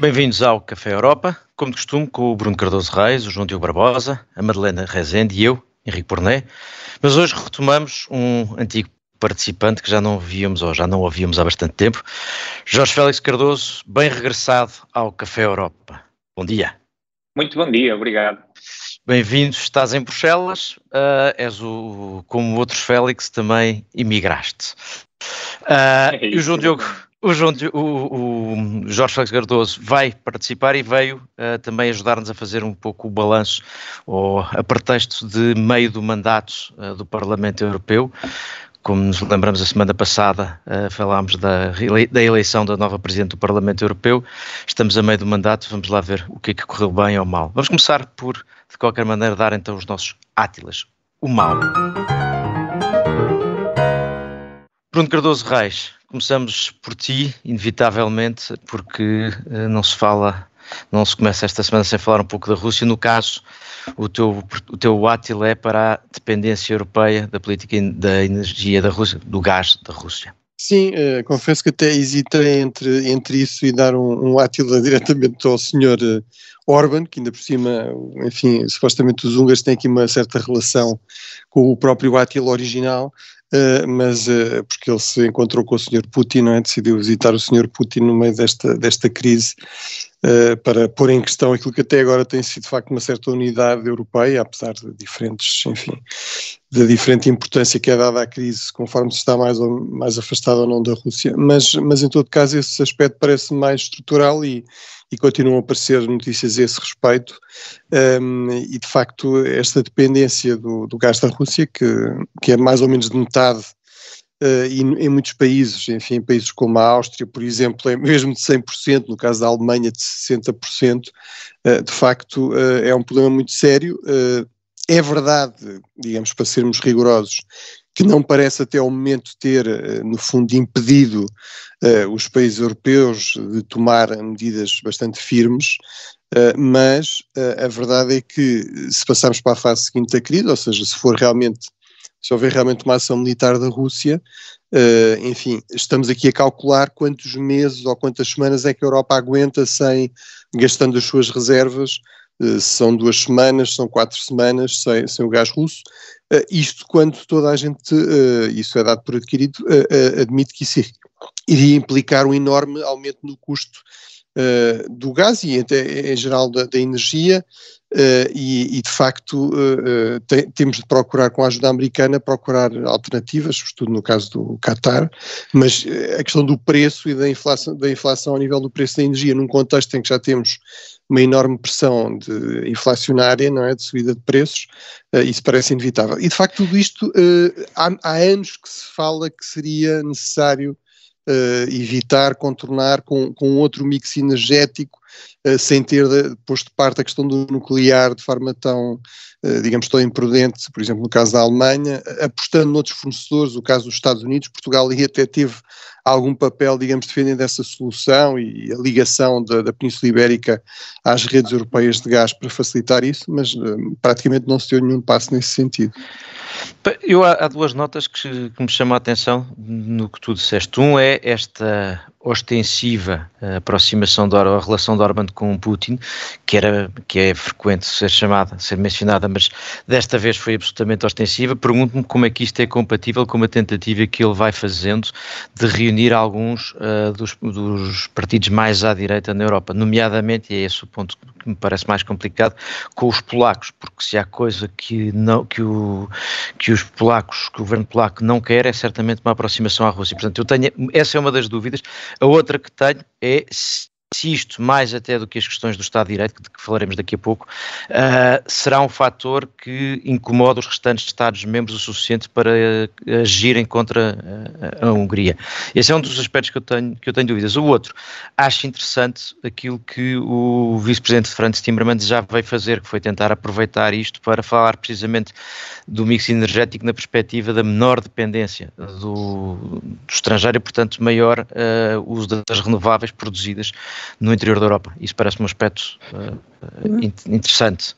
Bem-vindos ao Café Europa, como de costume, com o Bruno Cardoso Reis, o João Diogo Barbosa, a Madalena Rezende e eu, Henrique Porné. Mas hoje retomamos um antigo participante que já não víamos ou já não ouvíamos há bastante tempo, Jorge Félix Cardoso, bem regressado ao Café Europa. Bom dia. Muito bom dia, obrigado. Bem-vindo, estás em Bruxelas, uh, és o, como outros Félix, também imigraste. Uh, é e o João Diogo o, João, o, o, Jorge Félix Cardoso vai participar e veio uh, também ajudar-nos a fazer um pouco o balanço, ou a pretexto de meio do mandato uh, do Parlamento Europeu. Como nos lembramos, a semana passada uh, falámos da, da, eleição da nova Presidente do Parlamento Europeu. Estamos a meio do mandato, vamos lá ver o que é que correu bem ou mal. Vamos começar por, de qualquer maneira, dar então os nossos átilas. O mal. Bruno Cardoso Reis, começamos por ti, inevitavelmente, porque uh, não se fala, não se começa esta semana sem falar um pouco da Rússia. No caso, o teu, o teu átil é para a dependência europeia da política da energia da Rússia, do gás da Rússia. Sim, uh, confesso que até hesitei entre, entre isso e dar um, um átila diretamente ao senhor uh, Orban, que ainda por cima, enfim, supostamente os húngaros têm aqui uma certa relação com o próprio átila original, Uh, mas uh, porque ele se encontrou com o Sr. Putin, não é? decidiu visitar o Sr. Putin no meio desta, desta crise uh, para pôr em questão aquilo que até agora tem sido de facto uma certa unidade europeia, apesar de diferentes, enfim, da diferente importância que é dada à crise conforme se está mais, ou, mais afastado ou não da Rússia, mas, mas em todo caso esse aspecto parece mais estrutural e, e continuam a aparecer notícias a esse respeito, um, e de facto esta dependência do, do, gás da Rússia, que, que é mais ou menos de metade, uh, e em muitos países, enfim, países como a Áustria, por exemplo, é mesmo de 100%, no caso da Alemanha de 60%, uh, de facto uh, é um problema muito sério. é verdade, digamos, para sermos rigorosos, que não parece até ao momento ter, eh, no fundo, impedido uh, os países europeus de tomar medidas bastante firmes, uh, mas uh, a verdade é que se passarmos para a fase seguinte da crise, ou seja, se for realmente, se houver realmente uma ação militar da Rússia, enfim, estamos aqui a calcular quantos meses ou quantas semanas é que a Europa aguenta sem, gastando as suas reservas, se são duas semanas, são quatro semanas sem, sem o gás russo, Uh, isto quando toda a gente, uh, isso é dado por adquirido, uh, admite que isso iria implicar um enorme aumento no custo do gás e até em geral da, da energia e, e, de facto te, temos de procurar com a ajuda americana procurar alternativas, sobretudo no caso do Qatar, mas a questão do preço e da inflação, da inflação ao nível do preço da energia num contexto em que já temos uma enorme pressão de inflacionária, não é, de subida de preços, uh, isso parece inevitável. E de facto tudo isto uh, há, há, anos que se fala que seria necessário uh, evitar, contornar com, com outro mix energético, sem ter de, posto de parte a questão do nuclear de forma tão, digamos, tão imprudente, por exemplo no caso da Alemanha, apostando noutros fornecedores, o caso dos Estados Unidos, Portugal aí até teve algum papel, digamos, defendendo essa solução e a ligação da, da Península Ibérica às redes europeias de gás para facilitar isso, mas uh, praticamente não se deu nenhum passo nesse sentido. Eu há, há duas notas que, que, me chamam a atenção no que tu disseste. Um é esta ostensiva aproximação da relação de Orban com Putin, que, era, que é frequente ser chamada, ser mencionada, mas desta vez foi absolutamente ostensiva. Pergunto-me como é que isto é compatível com uma tentativa que ele vai fazendo de reunir alguns uh, dos, dos, partidos mais à direita na Europa, nomeadamente, e é esse o ponto que me parece mais complicado, com os polacos, porque se há coisa que, não, que, o, que os polacos, que o governo polaco não quer, é certamente uma aproximação à Rússia. Portanto, eu tenho, essa é uma das dúvidas. A outra que tenho é se isto, mais até do que as questões do Estado de Direito, de que falaremos daqui a pouco, uh, será um fator que incomoda os restantes Estados-membros o suficiente para uh, agirem contra uh, a Hungria. Esse é um dos aspectos que eu, tenho, que eu tenho dúvidas. O outro, acho interessante aquilo que o Vice-Presidente Franz Timmermans já veio fazer, que foi tentar aproveitar isto para falar precisamente do mix energético na perspectiva da menor dependência do, do estrangeiro e, portanto, maior uso das renováveis produzidas no interior da Europa. Isso parece-me um aspecto uh, interessante.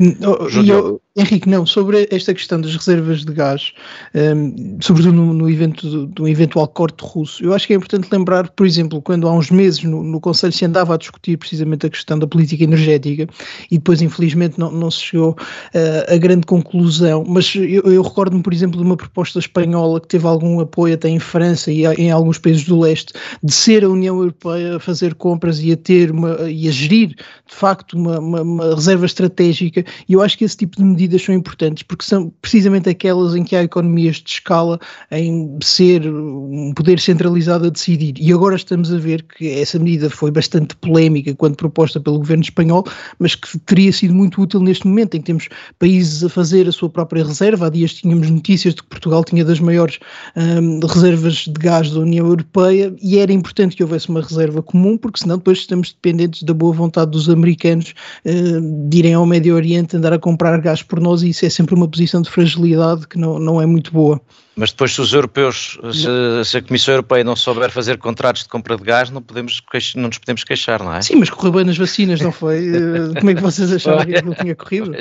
Eu, Henrique, não, sobre esta questão das reservas de gás, um, sobretudo no, no evento do, do, eventual corte russo, eu acho que é importante lembrar, por exemplo, quando há uns meses no, no Conselho se andava a discutir precisamente a questão da política energética e depois, infelizmente, não, não se chegou uh, a grande conclusão, mas eu, eu recordo-me, por exemplo, de uma proposta espanhola que teve algum apoio até em França e em alguns países do leste, de ser a União Europeia a fazer compras e a ter uma, e a gerir, de facto, uma, uma, uma reserva estratégica e eu acho que esse tipo de medidas são importantes porque são precisamente aquelas em que há economias de escala em ser um poder centralizado a decidir. E agora estamos a ver que essa medida foi bastante polémica quando proposta pelo governo espanhol, mas que teria sido muito útil neste momento em que temos países a fazer a sua própria reserva. Há dias tínhamos notícias de que Portugal tinha das maiores hum, reservas de gás da União Europeia e era importante que houvesse uma reserva comum porque senão depois estamos dependentes da boa vontade dos americanos hum, de irem ao Médio Oriente Oriente andar a comprar gás por nós e isso é sempre uma posição de fragilidade que não, não é muito boa. Mas depois, se os europeus, se, se, a Comissão Europeia não souber fazer contratos de compra de gás, não, podemos, não nos podemos queixar, não é? Sim, mas correu bem nas vacinas, não foi? Eh, como é que vocês acharam que aquilo tinha corrido?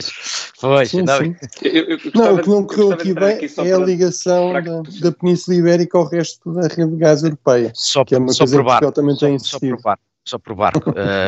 Foi, sim, não. Sim. Eu, eu não, o que não correu aqui bem aqui é a ligação para... da, da Península Ibérica ao resto da rede de gás europeia. Só, que é uma só coisa provar, que também só, tem só provar, só provar. uh,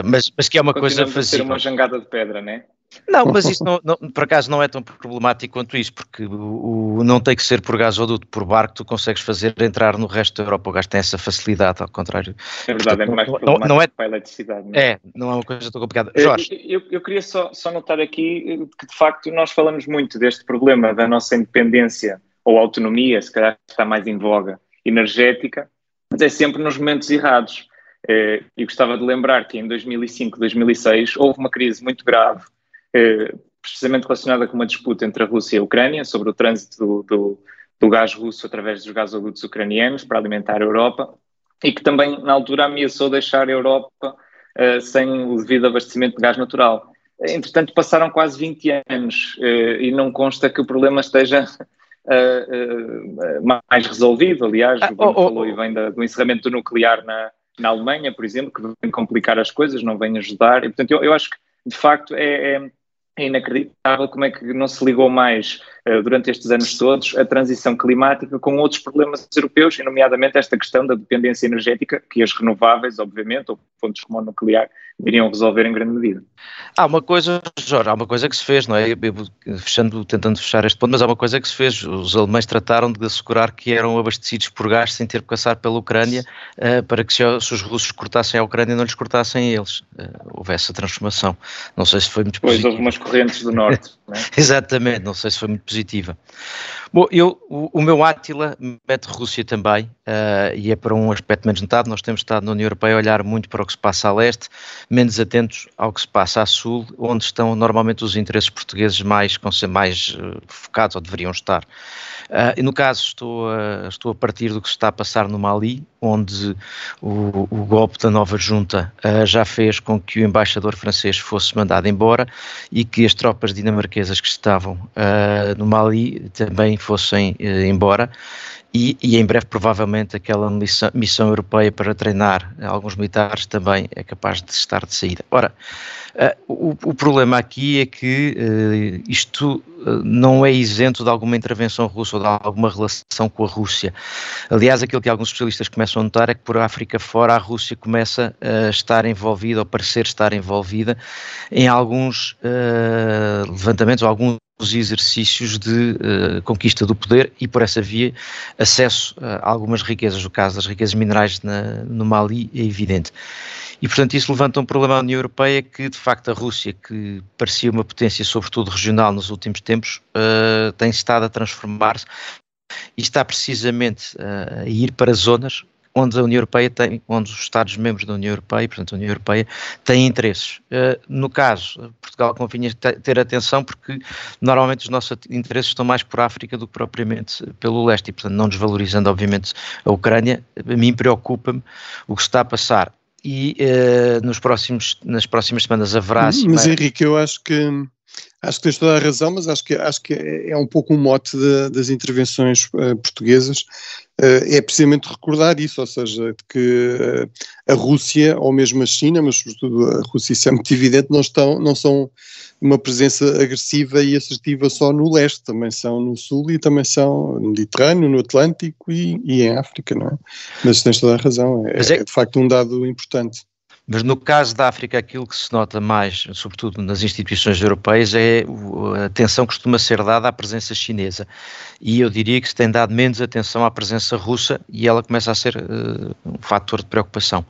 mas, mas que é uma coisa fazível. uma jangada de pedra, não é? Não, mas isso não, não, por acaso não é tão problemático quanto isso, porque o, o, não tem que ser por gasoduto, por barco, tu consegues fazer entrar no resto da Europa. O gás tem essa facilidade, ao contrário. É verdade, Portanto, é mais problemático não, não é, para a eletricidade. Não é? é, não é uma coisa tão complicada. Jorge. Eu, eu, eu, queria só, só notar aqui que, de facto, nós falamos muito deste problema da nossa independência ou autonomia, se calhar está mais em voga, energética, mas é sempre nos momentos errados. Eh, e gostava de lembrar que em 2005, 2006, houve uma crise muito grave eh, precisamente relacionada com uma disputa entre a Rússia e a Ucrânia sobre o trânsito do, do, do gás russo através dos gasodutos ucranianos para alimentar a Europa e que também, na altura, ameaçou deixar a Europa uh, sem o devido abastecimento de gás natural. Entretanto, passaram quase 20 anos uh, e não consta que o problema esteja uh, mais resolvido. Aliás, ah, o Bruno oh, oh, falou e vem da, do encerramento do nuclear na, na Alemanha, por exemplo, que vem complicar as coisas, não vem ajudar. E, portanto, eu, eu acho que, de facto, é, é é inacreditável como é que não se ligou mais durante estes anos todos a transição climática com outros problemas europeus, e nomeadamente esta questão da dependência energética, que as renováveis, obviamente, ou fontes como o nuclear, iriam resolver em grande medida. Há uma coisa, Jorge, há uma coisa que se fez, não é? Eu, fechando, tentando fechar este ponto, mas há uma coisa que se fez. Os alemães trataram de assegurar que eram abastecidos por gás sem ter que passar pela Ucrânia, uh, para que se, se, os russos cortassem a Ucrânia, não lhes cortassem a eles. Uh, houve essa transformação. Não sei se foi muito Pois, houve umas correntes do norte. é? Exatamente, não sei se foi muito positiva. Bom, eu, o, o meu Átila mete Rússia também, uh, e é para um aspecto menos notado. Nós temos estado na União Europeia a olhar muito para o que se passa a leste, menos atentos ao que se passa a sul, onde estão normalmente os interesses portugueses mais, mais uh, focados, ou deveriam estar. Uh, e no caso, estou a, estou a partir do que se está a passar no Mali, onde o, o golpe da nova junta já fez com que o embaixador francês fosse mandado embora e que as tropas dinamarquesas que estavam no Mali também fossem embora e, e, em breve provavelmente aquela missão, missão, europeia para treinar alguns militares também é capaz de estar de saída. Ora, uh, o, o, problema aqui é que uh, isto uh, não é isento de alguma intervenção russa ou de alguma relação com a Rússia. Aliás, aquilo que alguns especialistas começam a notar é que por África fora a Rússia começa a estar envolvida ou parecer estar envolvida em alguns levantamentos ou alguns os exercícios de uh, conquista do poder e, por essa via, acesso a algumas riquezas. O caso das riquezas minerais na, no Mali é evidente. E, portanto, isso levanta um problema à União Europeia que, de facto, a Rússia, que parecia uma potência, sobretudo regional, nos últimos tempos, uh, tem estado a transformar-se e está precisamente uh, a ir para zonas onde a União Europeia tem, onde os Estados-membros da União Europeia, portanto a União Europeia, têm interesses. Uh, no caso, Portugal convinha ter atenção porque normalmente os nossos interesses estão mais por África do que propriamente pelo leste e, portanto, não desvalorizando obviamente a Ucrânia, a mim preocupa-me o que está a passar e uh, nos próximos, nas próximas semanas haverá... Mas, Henrique, eu acho que Acho que tens toda a razão, mas acho que, acho que é, é um pouco um mote de, das intervenções uh, portuguesas. Uh, é precisamente recordar isso, ou seja, que uh, a Rússia, ou mesmo a China, mas sobretudo a Rússia, isso é muito evidente, não, estão, não são uma presença agressiva e assertiva só no leste, também são no sul e também são no Mediterrâneo, no Atlântico e, e em África, não é? Mas tens toda a razão, é, é, é de facto um dado importante. Mas no caso da África, aquilo que se nota mais, sobretudo nas instituições europeias, é a atenção que costuma ser dada à presença chinesa. E eu diria que se tem dado menos atenção à presença russa e ela começa a ser uh, um fator de preocupação.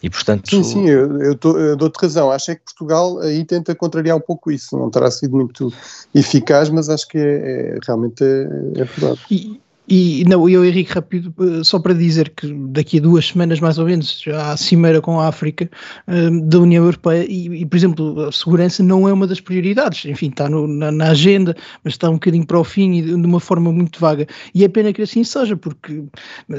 E, portanto, sim, sim, eu, eu, eu dou-te razão. Acho é que Portugal aí tenta contrariar um pouco isso. Não terá sido muito eficaz, mas acho que é, é realmente é, é verdade. E, e não, eu, Henrique, rápido, eh, só para dizer que daqui a duas semanas, mais ou menos, já há cimeira com a África um, da União Europeia e, e, por exemplo, a segurança não é uma das prioridades. Enfim, está no, na, na, agenda, mas está um bocadinho para o fim e de, de uma forma muito vaga. E é pena que assim seja, porque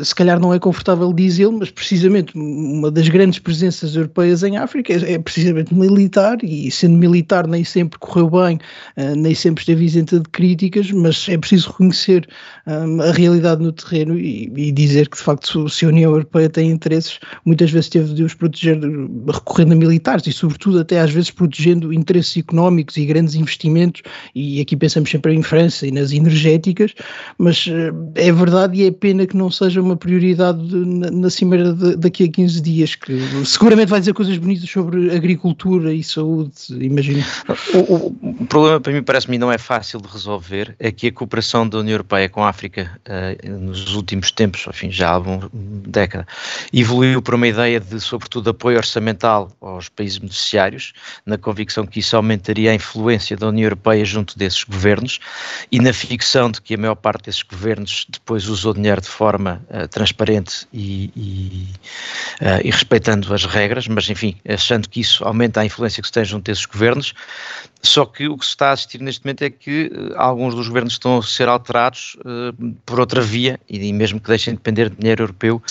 se calhar não é confortável dizê-lo, mas precisamente uma das grandes presenças europeias em África é, é precisamente militar e sendo militar nem sempre correu bem, uh, nem sempre esteve isenta de críticas, mas é preciso reconhecer um, a realidade no terreno e, e, dizer que de facto se a União Europeia tem interesses, muitas vezes teve de os proteger recorrendo a militares e sobretudo até às vezes protegendo interesses económicos e grandes investimentos e aqui pensamos sempre em França e nas energéticas, mas eh, é verdade e é pena que não seja uma prioridade na, na cimeira de, daqui a 15 dias, que seguramente vai dizer coisas bonitas sobre agricultura e saúde, imagino. O, o, o problema para mim parece-me não é fácil de resolver, é que a cooperação da União Europeia com a África uh, nos últimos tempos, enfim, já há alguma década, evoluiu para uma ideia de, sobretudo, apoio orçamental aos países beneficiários, na convicção que isso aumentaria a influência da União Europeia junto desses governos e na ficção de que a maior parte desses governos depois usou dinheiro de forma uh, transparente e, e, uh, e respeitando as regras, mas enfim, achando que isso aumenta a influência que se tem junto desses governos, só que o que se está a assistir neste momento é que uh, alguns dos governos estão a ser alterados uh, por outra via e mesmo que deixem de depender de dinheiro europeu,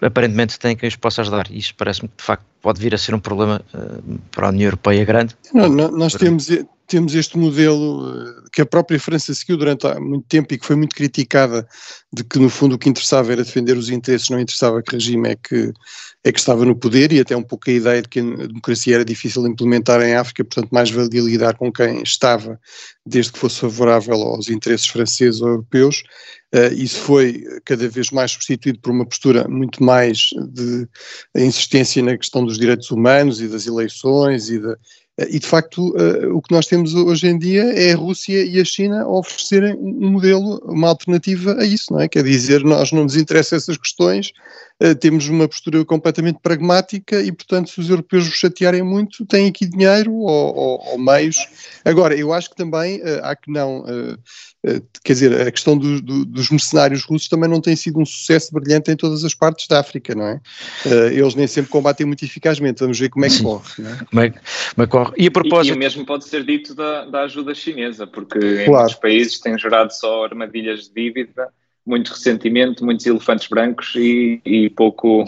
aparentemente têm quem os possa ajudar. Isso parece-me que de facto pode vir a ser um problema uh, para a União Europeia grande. Não, não, nós temos, temos este modelo que a própria França seguiu durante muito tempo e que foi muito criticada, de que no fundo o que interessava era defender os interesses, não interessava que regime é que é que estava no poder e até um pouco a ideia de que a democracia era difícil de implementar em África, portanto mais valia lidar com quem estava, desde que fosse favorável aos interesses franceses ou europeus. Uh, isso foi cada vez mais substituído por uma postura muito mais de insistência na questão dos direitos humanos e das eleições e, eh, e de facto, uh, o que nós temos hoje em dia é a Rússia e a China oferecerem um modelo, uma alternativa a isso, não é? Quer dizer, nós não nos interessam essas questões, temos uma postura completamente pragmática e, portanto, se os europeus vos chatearem muito, têm aqui dinheiro ou, ou, ou meios. Agora, eu acho que também uh, há que não eh, quer dizer, a questão do, do, dos mercenários russos também não tem sido um sucesso brilhante em todas as partes da África, não é? Eh, eles nem sempre combatem muito eficazmente, vamos ver como é que corre. Não é? Como, é, como é que corre? E a propósito... E, e o mesmo pode ser dito da, da ajuda chinesa, porque claro. em muitos países têm gerado só armadilhas de dívida muito ressentimento, muitos elefantes brancos e, e pouco,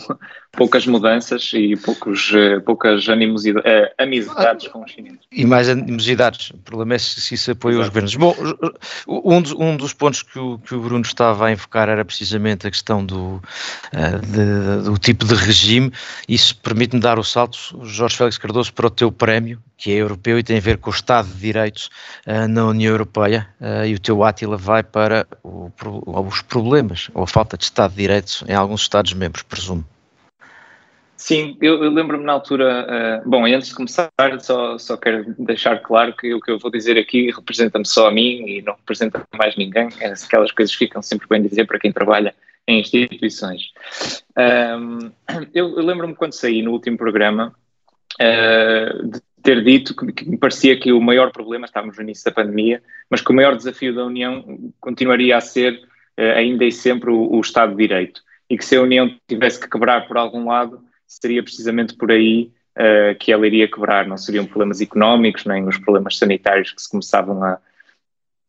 poucas mudanças e poucos, eh, poucas animosidades, uh, amizades com os chineses. E mais animosidades. O problema é se isso apoia Exato. os governos. Bom, um dos, um dos pontos que o, que o Bruno estava a invocar era precisamente a questão do, uh, de, do tipo de regime. Isso permite-me dar o salto, Jorge Félix Cardoso, para o teu prémio, que é europeu e tem a ver com o Estado de Direitos uh, na União Europeia, uh, e o teu Átila vai para o, os problemas, ou a falta de Estado de Direitos em alguns Estados-membros, presumo. Sim, eu, eu lembro-me na altura, uh, bom, antes de começar, só, só quero deixar claro que o que eu vou dizer aqui representa-me só a mim e não representa mais ninguém, é, aquelas coisas ficam sempre bem dizer para quem trabalha em instituições. Um, eu, eu lembro-me quando saí no último programa uh, de ter dito que, que, me parecia que o maior problema, estávamos no início da pandemia, mas que o maior desafio da União continuaria a ser uh, ainda e sempre o, o Estado de Direito e que se a União tivesse que quebrar por algum lado, seria precisamente por aí uh, que ela iria quebrar. Não seriam problemas económicos, nem os problemas sanitários que se começavam a,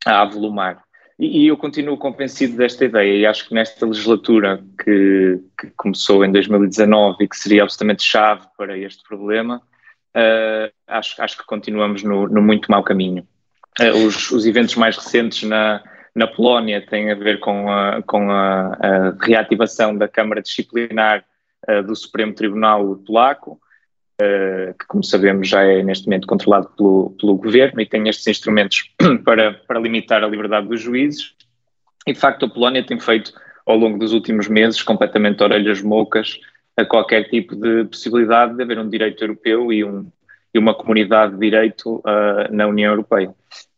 a avolumar. E, e, eu continuo convencido desta ideia e acho que nesta legislatura que, que, começou em 2019 e que seria absolutamente chave para este problema, uh, acho, acho que continuamos no, no muito mau caminho. os, os eventos mais recentes na, na Polónia têm a ver com a, com a, a reativação da Câmara Disciplinar uh, do Supremo Tribunal Polaco, uh, que, como sabemos, já é neste momento controlado pelo, pelo governo e tem estes instrumentos para, para limitar a liberdade dos juízes. E, de facto, a Polónia tem feito, ao longo dos últimos meses, completamente orelhas moucas a qualquer tipo de possibilidade de haver um direito europeu e, um, e uma comunidade de direito uh, na União Europeia.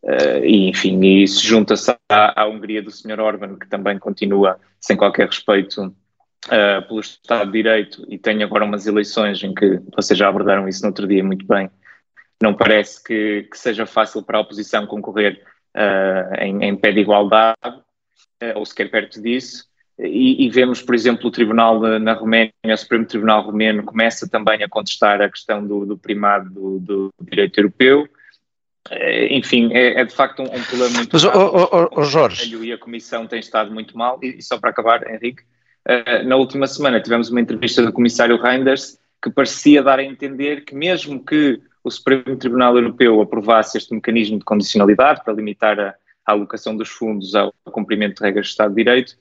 Uh, e, enfim, isso junta-se à, à, Hungria do Sr. Orban, que também continua sem qualquer respeito uh, pelo Estado de Direito e tem agora umas eleições em que vocês já abordaram isso no outro dia muito bem. Não parece que, que seja fácil para a oposição concorrer uh, em, em, pé de igualdade, ou sequer perto disso. E, e, vemos, por exemplo, o Tribunal na Roménia, o Supremo Tribunal Romeno, começa também a contestar a questão do, do primado do, do direito europeu. Enfim, é, é, de facto um, um problema muito Mas, oh, oh, Jorge. E a Comissão tem estado muito mal. E, e só para acabar, Henrique, uh, na última semana tivemos uma entrevista do Comissário Reinders que parecia dar a entender que, mesmo que o Supremo Tribunal Europeu aprovasse este mecanismo de condicionalidade para limitar a, a alocação dos fundos ao cumprimento de regras de Estado de Direito,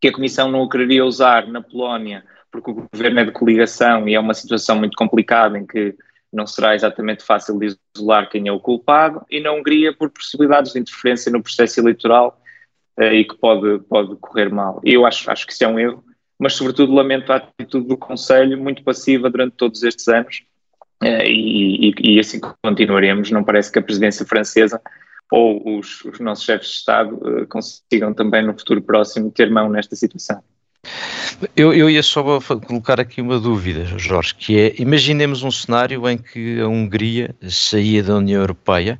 que a Comissão não o quereria usar na Polónia porque o governo é de coligação e é uma situação muito complicada em que não será exatamente fácil de isolar quem é o culpado, e na Hungria por possibilidades de interferência no processo eleitoral eh, e que pode, pode correr mal. Eu acho, acho que isso é um erro, mas sobretudo lamento a atitude do Conselho, muito passiva durante todos estes anos, eh, e, e, e, assim continuaremos. Não parece que a presidência francesa ou os, os nossos chefes de Estado eh, consigam também no futuro próximo ter mão nesta situação. Eu, eu ia só colocar aqui uma dúvida, Jorge, que é, imaginemos um cenário em que a Hungria saía da União Europeia,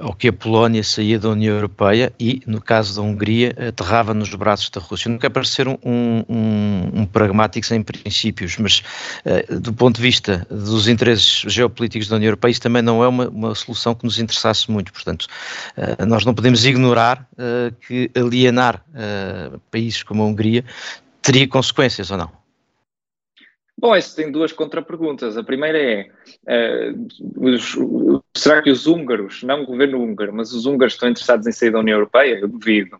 ou que a Polónia saía da União Europeia e, no caso da Hungria, aterrava nos braços da Rússia. Não quer parecer um, um, um pragmático sem princípios, mas uh, do ponto de vista dos interesses geopolíticos da União Europeia, isso também não é uma, uma solução que nos interessasse muito. Portanto, uh, nós não podemos ignorar uh, que alienar países como a Hungria teria consequências ou não? Bom, isso tem duas contraperguntas. A primeira é: uh, os, será que os húngaros, não o governo húngaro, mas os húngaros estão interessados em sair da União Europeia? Eu duvido.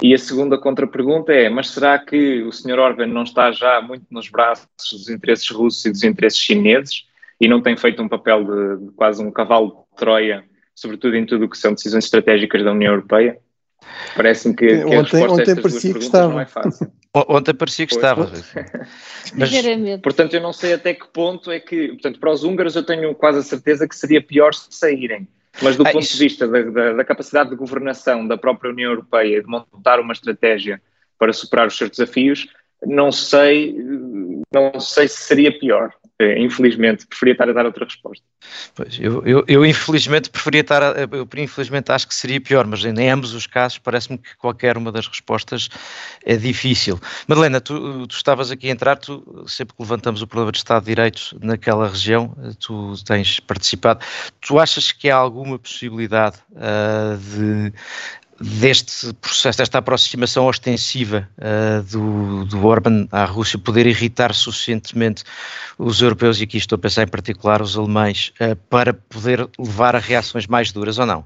E a segunda contrapergunta é: mas será que o Sr. Orban não está já muito nos braços dos interesses russos e dos interesses chineses e não tem feito um papel de, de quase um cavalo de Troia, sobretudo em tudo o que são decisões estratégicas da União Europeia? Parece-me que, que ontem, a resposta ontem a estas duas perguntas estava. não é fácil. Ontem parecia que pois, estava. Mas, portanto, eu não sei até que ponto é que. Portanto, para os húngaros eu tenho quase a certeza que seria pior se saírem. Mas do ah, ponto isso... de vista da, da, da, capacidade de governação da própria União Europeia de montar uma estratégia para superar os seus desafios, não sei, não sei se seria pior. É, infelizmente, preferia estar a dar outra resposta. Pois, eu, eu, eu, infelizmente preferia estar, a, eu infelizmente acho que seria pior, mas em ambos os casos parece-me que qualquer uma das respostas é difícil. Madalena, tu, tu, estavas aqui a entrar, tu, sempre que levantamos o problema de Estado de Direito naquela região, tu tens participado, tu achas que há alguma possibilidade uh, de deste processo, desta aproximação ostensiva uh, do, do Orban à Rússia poder irritar suficientemente os europeus, e aqui estou a pensar em particular os alemães, uh, para poder levar a reações mais duras ou não?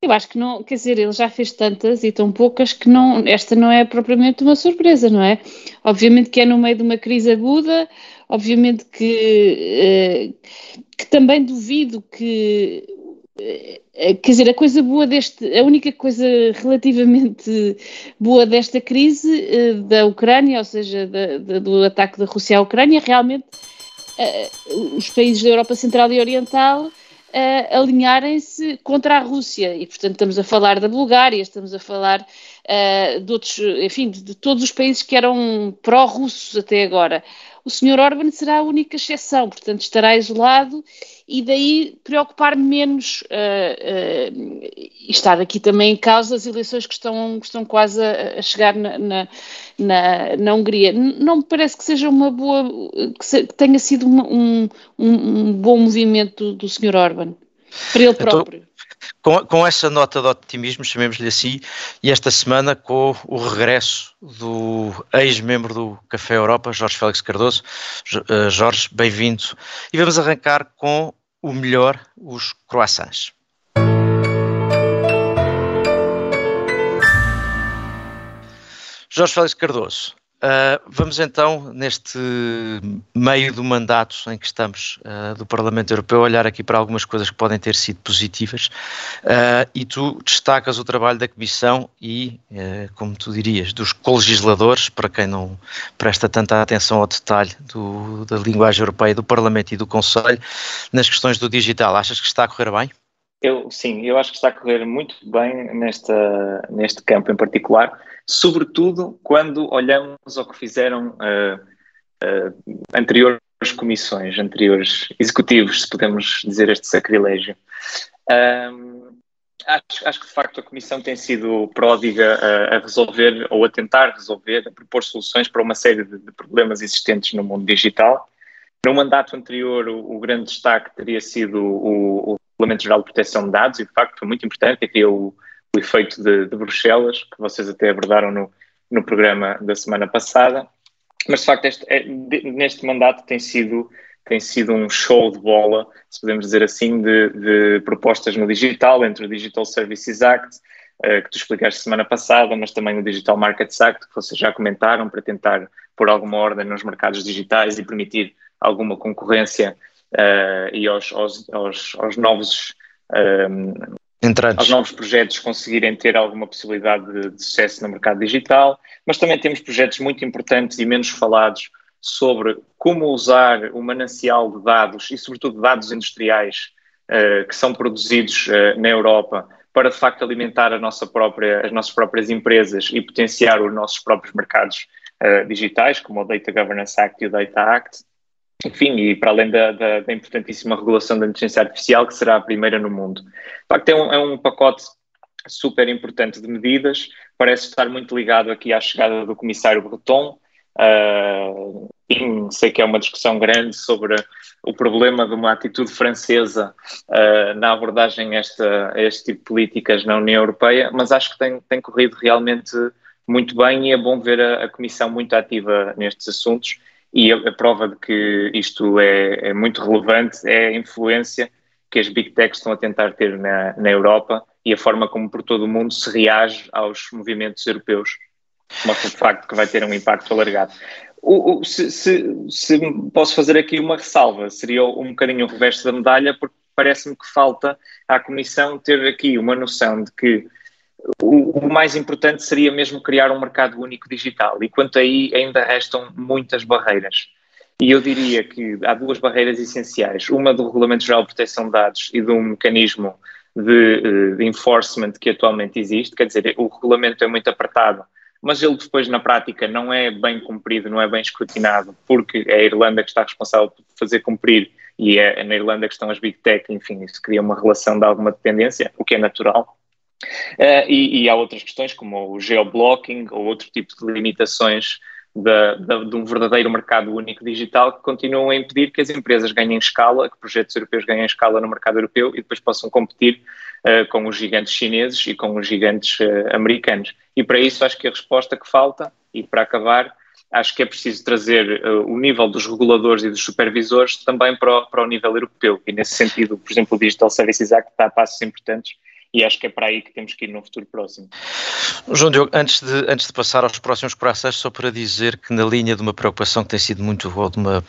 Eu acho que não, quer dizer, ele já fez tantas e tão poucas que não, esta não é propriamente uma surpresa, não é? Obviamente que é no meio de uma crise aguda, obviamente que, uh, que também duvido que eh, quer dizer, a coisa boa deste, a única coisa relativamente boa desta crise uh, da Ucrânia, ou seja, da, da, do ataque da Rússia à Ucrânia, realmente uh, os países da Europa Central e Oriental uh, alinharem-se contra a Rússia. E, portanto, estamos a falar da Bulgária, estamos a falar de outros, enfim, de, de todos os países que eram pró-russos até agora. O Sr. Orban será a única exceção, portanto, estará isolado e daí preocupar-me menos uh, uh, e estar aqui também em causa as eleições que estão, que estão quase a, a chegar na, na, na, na, Hungria. Não me parece que seja uma boa, que, se, que tenha sido uma, um, um, um, bom movimento do, do Sr. Orban, para ele então, próprio. Então, com, com essa nota de otimismo, chamemos-lhe assim, e esta semana com o regresso do ex-membro do Café Europa, Jorge Félix Cardoso. Eh, Jorge, bem-vindo. E vamos arrancar com o melhor, os croissants. Jorge Félix Cardoso, Uh, vamos então, neste meio do mandato em que estamos uh, do Parlamento Europeu, olhar aqui para algumas coisas que podem ter sido positivas. Uh, e tu destacas o trabalho da Comissão e, como tu dirias, dos colegisladores, para quem não presta tanta atenção ao detalhe do, da linguagem europeia, do Parlamento e do Conselho, nas questões do digital. Achas que está a correr bem? Eu, sim, eu acho que está a correr muito bem nesta, neste campo em particular sobretudo quando olhamos ao que fizeram uh, uh, anteriores comissões, anteriores executivos, se podemos dizer este sacrilégio. Um, acho, acho, que de facto a Comissão tem sido pródiga a, a, resolver ou a tentar resolver, a propor soluções para uma série de, de problemas existentes no mundo digital. No mandato anterior, o, o grande destaque teria sido o, o Regulamento Geral de Proteção de Dados, e de facto foi muito importante, e criou o efeito de, de, Bruxelas, que vocês até abordaram no, no programa da semana passada. Mas, de facto, este, é, neste mandato tem sido, tem sido um show de bola, se podemos dizer assim, de, de propostas no digital, entre o Digital Services Act, uh, que tu explicaste semana passada, mas também o Digital Markets Act, que vocês já comentaram, para tentar pôr alguma ordem nos mercados digitais e permitir alguma concorrência uh, e aos, aos, aos, aos novos um, Entrantes. aos novos projetos conseguirem ter alguma possibilidade de, de, sucesso no mercado digital, mas também temos projetos muito importantes e menos falados sobre como usar o manancial de dados e, sobretudo, dados industriais uh, que são produzidos uh, na Europa para, de facto, alimentar nossa própria, as nossas próprias empresas e potenciar os nossos próprios mercados uh, digitais, como o Data Governance Act e o Data Act. Enfim, e para além da, da, da, importantíssima regulação da inteligência artificial, que será a primeira no mundo. De facto, é um, é um pacote super importante de medidas, parece estar muito ligado aqui à chegada do comissário Breton. Uh, sei que é uma discussão grande sobre o problema de uma atitude francesa uh, na abordagem a, esta, este tipo de políticas na União Europeia, mas acho que tem, tem corrido realmente muito bem e é bom ver a, a Comissão muito ativa nestes assuntos e a, prova de que isto é, é, muito relevante é a influência que as big techs estão a tentar ter na, na Europa e a forma como por todo o mundo se reage aos movimentos europeus. Mostra de facto que vai ter um impacto alargado. O, o, se, se, se, posso fazer aqui uma ressalva, seria um bocadinho o reverso da medalha, porque parece-me que falta à Comissão ter aqui uma noção de que o, o, mais importante seria mesmo criar um mercado único digital e quanto aí ainda restam muitas barreiras. E eu diria que há duas barreiras essenciais, uma do Regulamento Geral de Proteção de Dados e de um mecanismo de, eh, de enforcement que atualmente existe, quer dizer, o regulamento é muito apertado, mas ele depois na prática não é bem cumprido, não é bem escrutinado, porque é a Irlanda que está responsável por fazer cumprir e é na Irlanda que estão as Big Tech, enfim, isso cria uma relação de alguma dependência, o que é natural. Uh, e, e, há outras questões como o geoblocking ou outro tipo de limitações de, de, de, um verdadeiro mercado único digital que continuam a impedir que as empresas ganhem escala, que projetos europeus ganhem escala no mercado europeu e depois possam competir uh, com os gigantes chineses e com os gigantes uh, americanos. E para isso acho que a resposta que falta, e para acabar, acho que é preciso trazer uh, o nível dos reguladores e dos supervisores também para o, para o nível europeu. E nesse sentido, por exemplo, o Digital Services Act a passos importantes e acho que é para aí que temos que ir no futuro próximo. João Diogo, antes de, antes de passar aos próximos corações, só para dizer que na linha de uma preocupação que tem sido muito, ou de uma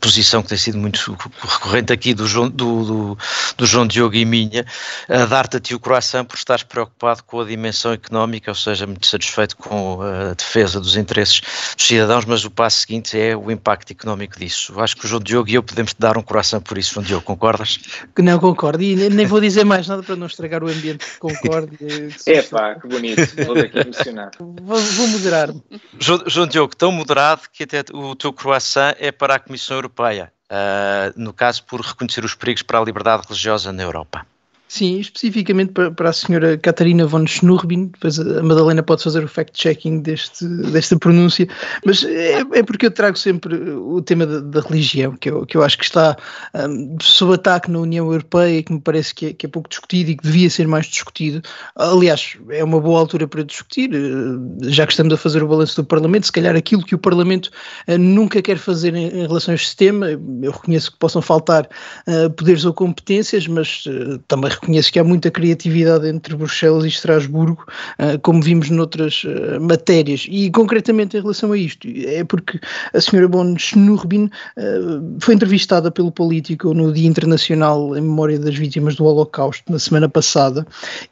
posição que tem sido muito recorrente aqui do João, do, do, do João Diogo e minha, a dar-te a ti o coração por estares preocupado com a dimensão económica, ou seja, muito satisfeito com a defesa dos interesses dos cidadãos, mas o passo seguinte é o impacto económico disso. Acho que o João Diogo e eu podemos te dar um coração por isso, João Diogo, concordas? Não concordo, e nem vou dizer mais nada para não estragar o ambiente de concórdia. é pá, que bonito, vou daqui emocionar. Vou, vou moderar-me. João, João Diogo, tão moderado que até o teu croissant é para a Comissão Europeia, uh, no caso por reconhecer os perigos para a liberdade religiosa na Europa. Sim, especificamente para, para a senhora Catarina von Schnurbin, depois a Madalena pode fazer o fact-checking deste, desta pronúncia, mas é, é, porque eu trago sempre o tema da, da, religião, que eu, que eu acho que está um, sob ataque na União Europeia e que me parece que é, que é, pouco discutido e que devia ser mais discutido. Aliás, é uma boa altura para discutir, eh, já que estamos a fazer o balanço do Parlamento, se calhar aquilo que o Parlamento uh, nunca quer fazer em, em, relação a este tema, eu reconheço que possam faltar uh, poderes ou competências, mas uh, também reconheço que há muita criatividade entre Bruxelas e Estrasburgo, uh, como vimos noutras uh, matérias. E concretamente em relação a isto, é porque a senhora Bon Schnurbin uh, foi entrevistada pelo Político no Dia Internacional em Memória das Vítimas do Holocausto, na semana passada,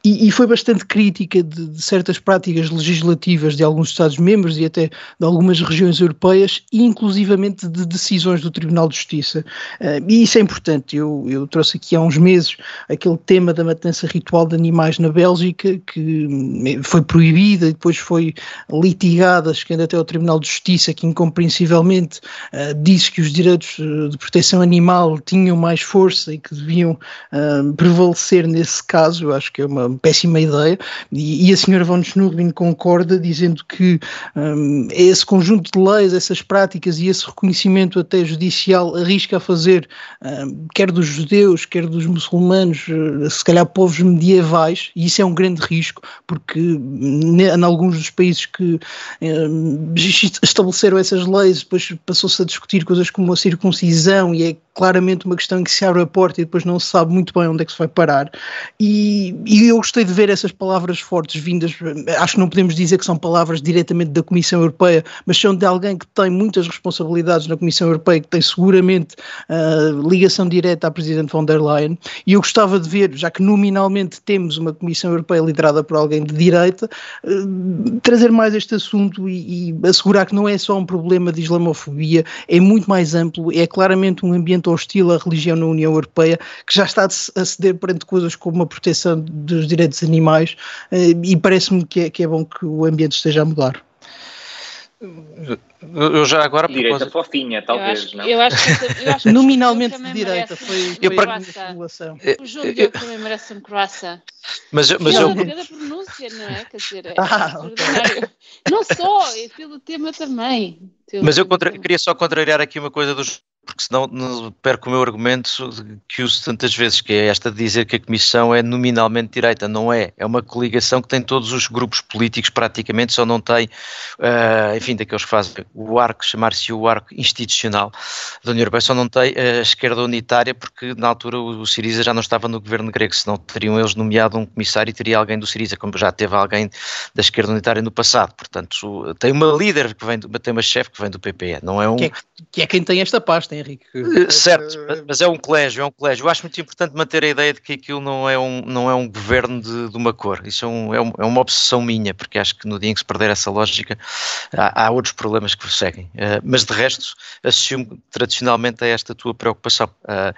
e, e foi bastante crítica de, de, certas práticas legislativas de alguns Estados-membros e até de algumas regiões europeias, e inclusivamente de decisões do Tribunal de Justiça. e isso é importante. Eu, eu trouxe aqui há uns meses aquele tema da matança ritual de animais na Bélgica, que hum, foi proibida e depois foi litigada, chegando até ao Tribunal de Justiça, que incompreensivelmente uh, disse que os direitos eh, de proteção animal tinham mais força e que deviam uh, prevalecer nesse caso. Eu acho que é uma péssima ideia. E, e a senhora von Schnurbin concorda, dizendo que um, esse conjunto de leis, essas práticas e esse reconhecimento até judicial arrisca a fazer, um, quer dos judeus, quer dos muçulmanos, eh, se calhar povos medievais, e isso é um grande risco, porque em alguns dos países que eh, estabeleceram essas leis, depois passou-se a discutir coisas como a circuncisão, e é claramente uma questão em que se abre a porta e depois não se sabe muito bem onde é que se vai parar. E, e, eu gostei de ver essas palavras fortes vindas, acho que não podemos dizer que são palavras diretamente da Comissão Europeia, mas são de alguém que tem muitas responsabilidades na Comissão Europeia, que tem seguramente uh, ligação direta à Presidente von der Leyen. E eu gostava de ver, já que nominalmente temos uma Comissão Europeia liderada por alguém de direita, uh, trazer mais este assunto e, e assegurar que não é só um problema de islamofobia, é muito mais amplo, é claramente um ambiente hostil à religião na União Europeia, que já está a ceder perante coisas como a proteção dos direitos animais, eh, e parece-me que é, que é bom que o ambiente esteja a mudar. Eu já agora direita propósito... fofinha, talvez, eu acho, não? Eu acho que, eu acho que nominalmente de direita foi, foi eu, para... O João Diogo também merece um croissant. Mas, mas eu... Cada pronúncia, não é? Quer dizer, é ah, okay. Não só, é pelo tema também. Mas eu contra... queria só contrariar aqui uma coisa dos porque senão perco o meu argumento que uso tantas vezes, que é esta de dizer que a Comissão é nominalmente direita. Não é. É uma coligação que tem todos os grupos políticos praticamente, só não tem, uh, enfim, daqueles que fazem o arco, chamar-se o arco institucional da União Europeia, só não tem a esquerda unitária, porque na altura o, o Siriza já não estava no governo grego, senão teriam eles nomeado um comissário e teria alguém do Siriza, como já teve alguém da esquerda unitária no passado. Portanto, tem uma líder que vem, do, tem uma chefe que vem do PPE, não é um... Que é, que é quem tem esta pasta, Henrique. Eh, certo, mas é um colégio, é um colégio. Eu acho muito importante manter a ideia de que aquilo não é um, não é um governo de, de uma cor. Isso é, um, é, um, é, uma obsessão minha, porque acho que no dia em que se perder essa lógica há, há outros problemas que prosseguem. Uh, mas de resto, assumo tradicionalmente a esta tua preocupação. Uh,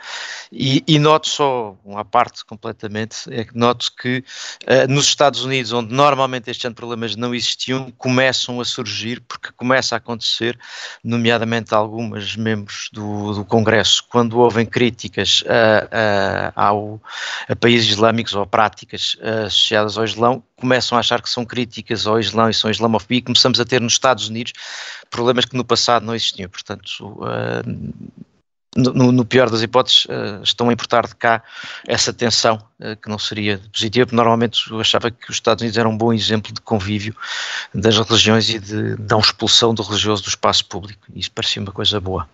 e, e, noto só, uma parte completamente, é que noto que uh, nos Estados Unidos, onde normalmente estes problemas não existiam, começam a surgir, porque começa a acontecer, nomeadamente algumas membros do, do Congresso, quando houve críticas a, a, ao, a países islâmicos ou a práticas associadas ao Islão, começam a achar que são críticas ao Islão e são islamofobia e começamos a ter nos Estados Unidos problemas que no passado não existiam. Portanto, uh, no, no, pior das hipóteses, uh, estão a importar de cá essa tensão uh, que não seria positiva, porque normalmente eu achava que os Estados Unidos eram um bom exemplo de convívio das religiões e de não expulsão do religioso do espaço público. Isso parecia uma coisa boa.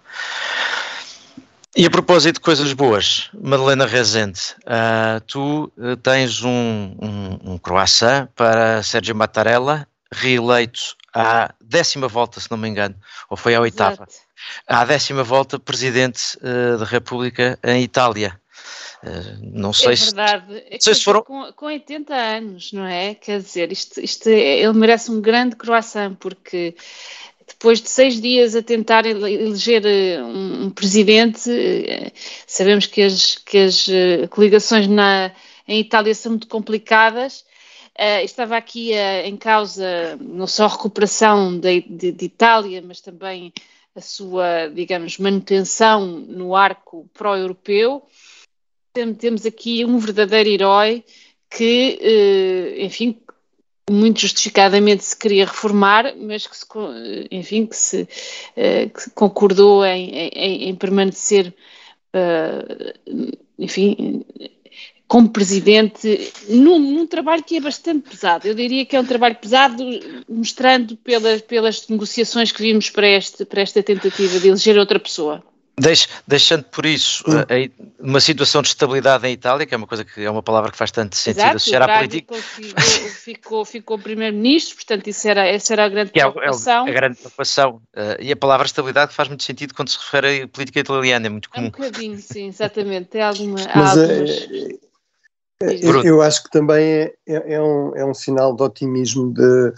E a propósito de coisas boas, Madalena Rezende, uh, tu tens um, um, um croissant para Sérgio Mattarella, reeleito à décima volta, se não me engano, ou foi à oitava. Exato à décima volta presidente uh, da República em Itália. Uh, não sei é verdade. se, é sei se foram... com, com 80 anos, não é? Quer dizer, isto, isto é, ele merece um grande croissant, porque depois de seis dias a tentar eleger eh, um, um presidente, sabemos que as, que as coligações na, em Itália são muito complicadas. Uh, estava aqui uh, em causa não só a recuperação de, de, de Itália, mas também a sua, digamos, manutenção no arco pró-europeu. Temos aqui um verdadeiro herói que, eh, enfim, muito justificadamente se queria reformar, mas que, se, enfim, que se que concordou em, em, em permanecer, enfim, como presidente num, num, trabalho que é bastante pesado. Eu diria que é um trabalho pesado, mostrando pelas, pelas negociações que vimos para, este, para esta tentativa de eleger outra pessoa. Deix, deixando por isso uh, uma situação de estabilidade em Itália, que é uma coisa que é uma palavra que faz tanto sentido Exato, associar à política. Ficou, ficou, ficou primeiro-ministro, portanto, isso era, essa era a grande preocupação. É, é a grande preocupação. Uh, e a palavra estabilidade faz muito sentido quando se refere à política italiana, é muito comum. É um bocadinho, sim, exatamente. Tem alguma. Mas, algumas... eu, eu, acho que também é, é, é, um, é um sinal de otimismo de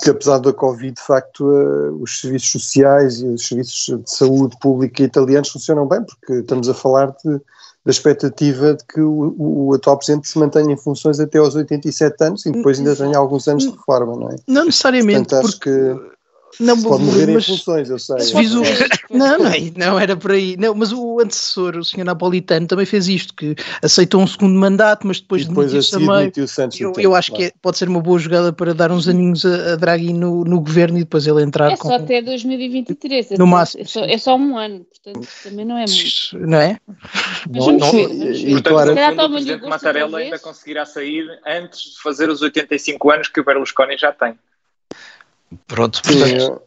que apesar da Covid, de facto, uh, os serviços sociais e os serviços de saúde pública italianos funcionam bem, porque estamos a falar de, da expectativa de que o, o, atual Presidente se mantenha em funções até aos 87 anos e depois ainda tenha alguns anos de reforma, não é? Não necessariamente, Portanto, acho porque... que não, Pode morrer mas, em funções, eu sei. Visu... Não, não, não era por aí. Não, mas o antecessor, o senhor Napolitano, também fez isto, que aceitou um segundo mandato, mas depois, e depois demitiu também. eu, eu acho que é, pode ser uma boa jogada para dar uns aninhos a, a Draghi no, no governo e depois ele entrar é com... só até 2023. No é máximo. É só, é só, um ano, portanto também não é muito. Não é? Mas vamos não, ver. Vamos ver. Claro, o Presidente Mattarella ainda conseguirá sair antes de fazer os 85 anos que o Berlusconi já tem. Pronto, portanto,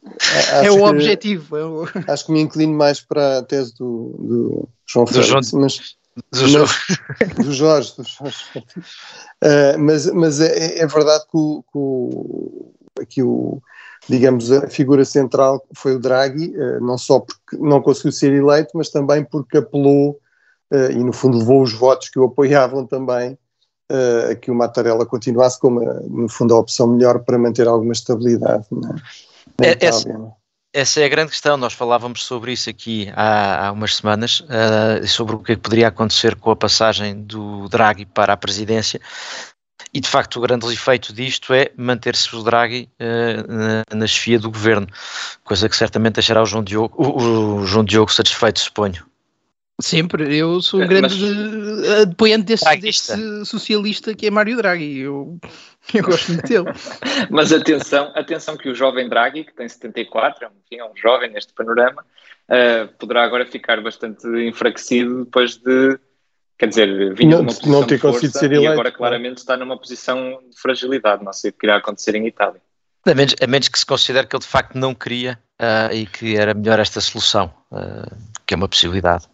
é o que, objetivo. É o... Acho que me inclino mais para a tese do, do João Félix, João, mas, do, Jorge. Mas, do Jorge, do Jorge. Uh, mas, mas é, é, verdade que, o, que o, aqui o, digamos, a figura central foi o Draghi, uh, não só porque não conseguiu ser eleito, mas também porque apelou uh, e no fundo levou os votos que o apoiavam também uh, que o Mattarella continuasse como, no fundo, a opção melhor para manter alguma estabilidade na, na é, essa, essa, é a grande questão. Nós falávamos sobre isso aqui há, há umas semanas, uh, sobre o que, é que poderia acontecer com a passagem do Draghi para a presidência. E de facto, o grande efeito disto é manter-se o Draghi uh, na, na chefia do governo, coisa que certamente deixará o João Diogo, o, o João Diogo satisfeito, suponho. Sempre, eu sou um é, grande Mas... apoiante desse, desse, socialista que é Mário Draghi, eu, eu gosto muito dele. Mas atenção, atenção que o jovem Draghi, que tem 74, enfim, é um jovem neste panorama, uh, poderá agora ficar bastante enfraquecido depois de, quer dizer, vinha não, de uma posição não ter de força ser eleito, e agora claramente está numa posição de fragilidade, não sei o que irá acontecer em Itália. A menos, a menos que se considere que ele de facto não queria uh, e que era melhor esta solução, uh, que é uma possibilidade.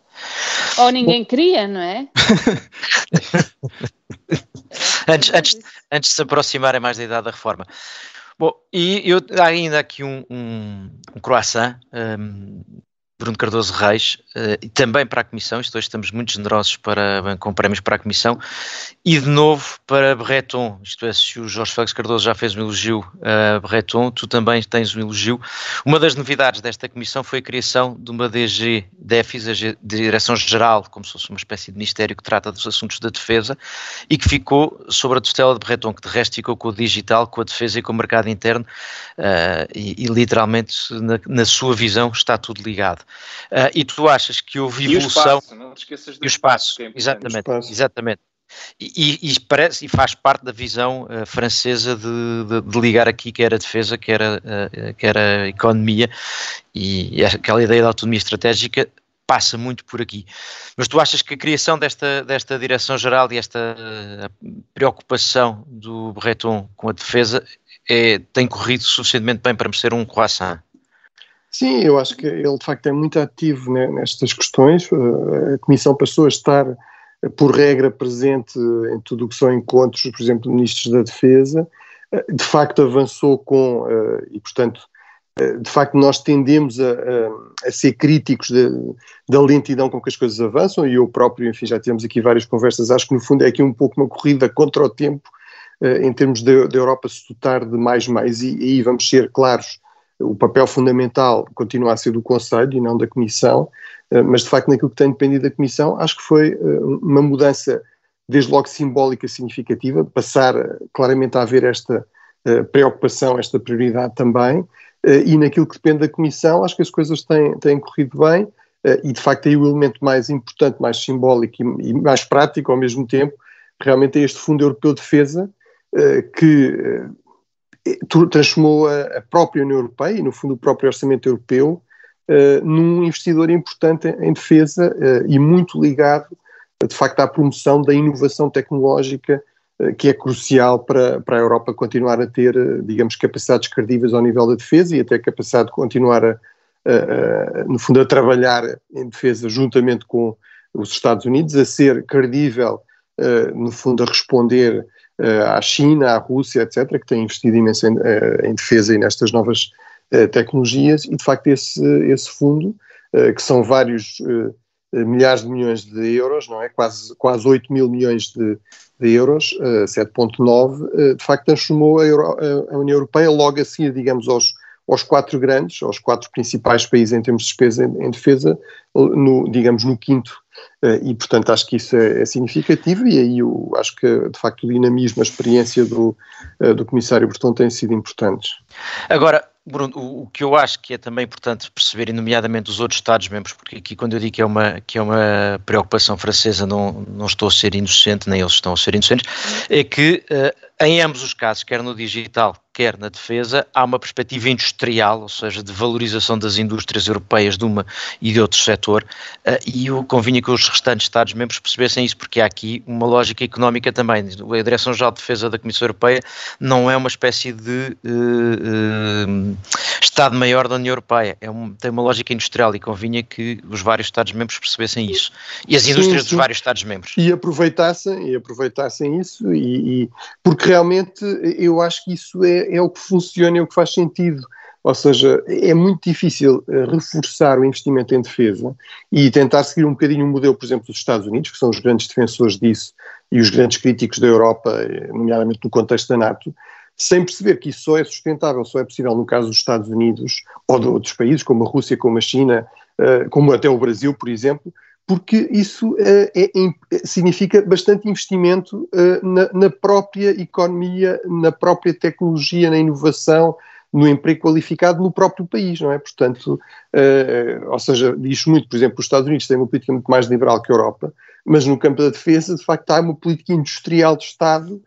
Ou ninguém queria, não é? antes, antes, antes de se aproximarem mais da idade da reforma. Bom, e eu, há ainda aqui um, um, um croissant um, Bruno Cardoso Reis uh, e também para a Comissão, isto hoje estamos muito generosos para, com prémios para a Comissão, e de novo para Berreton, isto é, se o Jorge Félix Cardoso já fez um elogio a Berreton, tu também tens um elogio. Uma das novidades desta Comissão foi a criação de uma DG DEFIS, a Direção-Geral, como se fosse uma espécie de ministério que trata dos assuntos da defesa, e que ficou sobre a tutela de Berreton, que de resto ficou com o digital, com a defesa e com o mercado interno, uh, e, e, literalmente na, na sua visão está tudo ligado. Uh, e tu achas que houve evolução. E o espaço, não te esqueças do e o espaço, é exatamente, espaço. exatamente. E, e, parece, e faz parte da visão uh, francesa de, de, de, ligar aqui que era a defesa, que era, uh, que era a economia e, e aquela ideia da autonomia estratégica passa muito por aqui. Mas tu achas que a criação desta, desta direção-geral e esta preocupação do Breton com a defesa é, tem corrido suficientemente bem para merecer um croissant? Sim, eu acho que ele de facto é muito ativo nestas questões. Eh, a Comissão passou a estar, eh, por regra, presente em tudo o que são encontros, por exemplo, de ministros da Defesa. Eh, de facto, avançou com, e portanto, de facto, nós tendemos a, a, a ser críticos de, da lentidão com que as coisas avançam, e eu próprio, enfim, já tivemos aqui várias conversas. Acho que no fundo é aqui um pouco uma corrida contra o tempo, em termos da Europa se dotar de mais mais, e aí vamos ser claros o papel fundamental continua a ser do Conselho e não da Comissão, eh, mas de facto naquilo que tem dependido da Comissão, acho que foi eh, uma mudança desde logo simbólica significativa, passar eh, claramente a haver esta preocupação, esta prioridade também, e naquilo que depende da Comissão, acho que as coisas têm, têm corrido bem, e de facto aí o elemento mais importante, mais simbólico e mais prático ao mesmo tempo, realmente é este Fundo Europeu de Defesa, que transformou a, a, própria União Europeia e, no fundo, o próprio orçamento europeu uh, num investidor importante em defesa uh, e muito ligado, de facto, à promoção da inovação tecnológica, que é crucial para, para a Europa continuar a ter, digamos, capacidades credíveis ao nível da defesa e até capacidade de continuar a, no fundo, a trabalhar em defesa juntamente com os Estados Unidos, a ser credível, no fundo, a responder à China, à Rússia, etc., que têm investido imenso em, em defesa e nestas novas tecnologias, e de facto esse, esse fundo, que são vários milhares de milhões de euros, não é? Quase, quase 8 mil milhões de, de euros, uh, 7.9, uh, de facto transformou a, Euro, a, União Europeia logo assim, digamos, aos, aos quatro grandes, aos quatro principais países em termos de despesa em, em defesa, no, digamos, no quinto. Uh, e, portanto, acho que isso é, é, significativo e aí eu acho que, de facto, o dinamismo, a experiência do, uh, do Comissário Bertão têm sido importantes. Agora, Bruno, o, o, que eu acho que é também importante perceber, nomeadamente os outros Estados-membros, porque aqui quando eu digo que é uma, que é uma preocupação francesa, não, não estou a ser inocente, nem eles estão a ser inocentes, é que uh, em ambos os casos, quer no digital, quer na defesa, há uma perspectiva industrial, ou seja, de valorização das indústrias europeias de uma e de outro setor, uh, e eu convinha que os restantes Estados-membros percebessem isso, porque há aqui uma lógica económica também. A Direção-Geral de Defesa da Comissão Europeia não é uma espécie de uh, uh, Estado-Maior da União Europeia, é um, tem uma lógica industrial e convinha que os vários Estados-membros percebessem isso, e as indústrias sim, sim. dos vários Estados-membros. E aproveitassem, e aproveitassem isso, e, e porque realmente eu acho que isso é, é o que funciona, é o que faz sentido. Ou seja, é muito difícil eh, reforçar o investimento em defesa e tentar seguir um bocadinho o modelo, por exemplo, dos Estados Unidos, que são os grandes defensores disso e os grandes críticos da Europa, eh, nomeadamente no contexto da NATO, sem perceber que isso só é sustentável, só é possível no caso dos Estados Unidos ou de outros países, como a Rússia, como a China, eh, como até o Brasil, por exemplo, porque isso uh, é, é, significa bastante investimento na, na, própria economia, na própria tecnologia, na inovação, no emprego qualificado no próprio país, não é? Portanto, ou seja, diz muito, por exemplo, os Estados Unidos têm uma política muito mais liberal que a Europa, mas no campo da defesa, de facto, há uma política industrial de Estado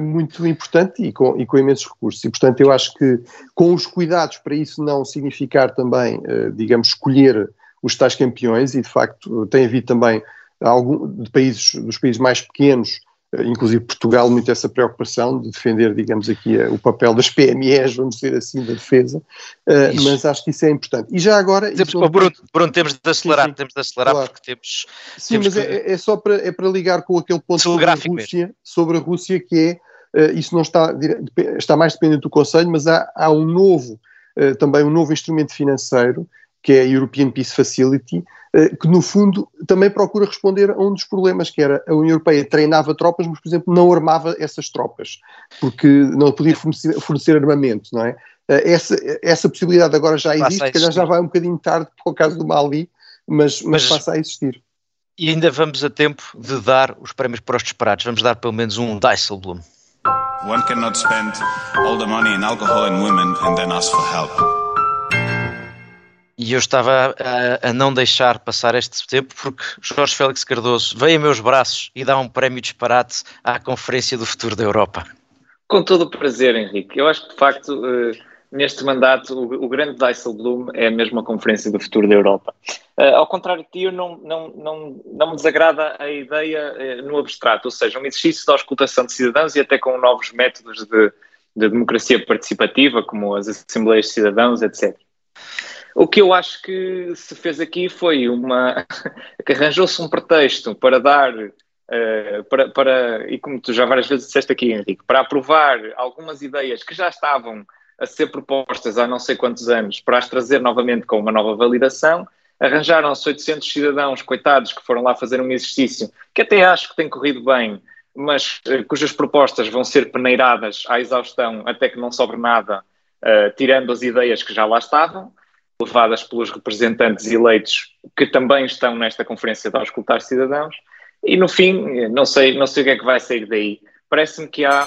muito importante e com, e com, imensos recursos. E, portanto, eu acho que com os cuidados para isso não significar também, digamos, escolher os tais campeões e de facto tem havido também algum, de países, dos países mais pequenos, eh, inclusive Portugal, muito essa preocupação de defender, digamos aqui, eh, o papel das PMEs, vamos dizer assim, da defesa, uh, mas acho que isso é importante. E já agora... Temos, oh, Bruno, Bruno, temos de acelerar, sim, sim. temos de acelerar claro. porque temos... Sim, temos mas que... é, é, só para, é para ligar com aquele ponto sobre a Rússia, sobre a Rússia que é, isso não está, está mais dependente do Conselho, mas há, há um novo, também um novo instrumento financeiro que é a European Peace Facility, eh, que no fundo também procura responder a um dos problemas, que era a União Europeia treinava tropas, mas por exemplo não armava essas tropas, porque não podia fornecer, fornecer armamento, não é? Eh, essa, essa possibilidade agora já existe, se calhar já vai um bocadinho tarde o caso do Mali, mas, mas, mas passa a existir. E ainda vamos a tempo de dar os prémios para os disparados, vamos dar pelo menos um Dijsselbloem. One cannot spend all the money in alcohol and women and then ask for help. E eu estava a, a, não deixar passar este tempo porque Jorge Félix Cardoso veio a meus braços e dá um prémio disparate à Conferência do Futuro da Europa. Com todo o prazer, Henrique. Eu acho que, de facto, eh, neste mandato, o, grande Dijsselbloem é mesmo a Conferência do Futuro da Europa. Uh, ao contrário de ti, eu não, não, não, não me desagrada a ideia uh, no abstrato, ou seja, um exercício de auscultação de cidadãos e até com novos métodos de, de democracia participativa, como as assembleias de cidadãos, etc. O que eu acho que se fez aqui foi uma. que arranjou-se um pretexto para dar. Uh, para, para, e como tu já várias vezes disseste aqui, Henrique, para aprovar algumas ideias que já estavam a ser propostas há não sei quantos anos, para as trazer novamente com uma nova validação, arranjaram-se 800 cidadãos, coitados, que foram lá fazer um exercício que até acho que tem corrido bem, mas uh, cujas propostas vão ser peneiradas à exaustão até que não sobre nada, uh, tirando as ideias que já lá estavam levadas pelos representantes eleitos que também estão nesta conferência de auscultar cidadãos. E no fim, não sei, não sei o que é que vai sair daí. Parece-me que há,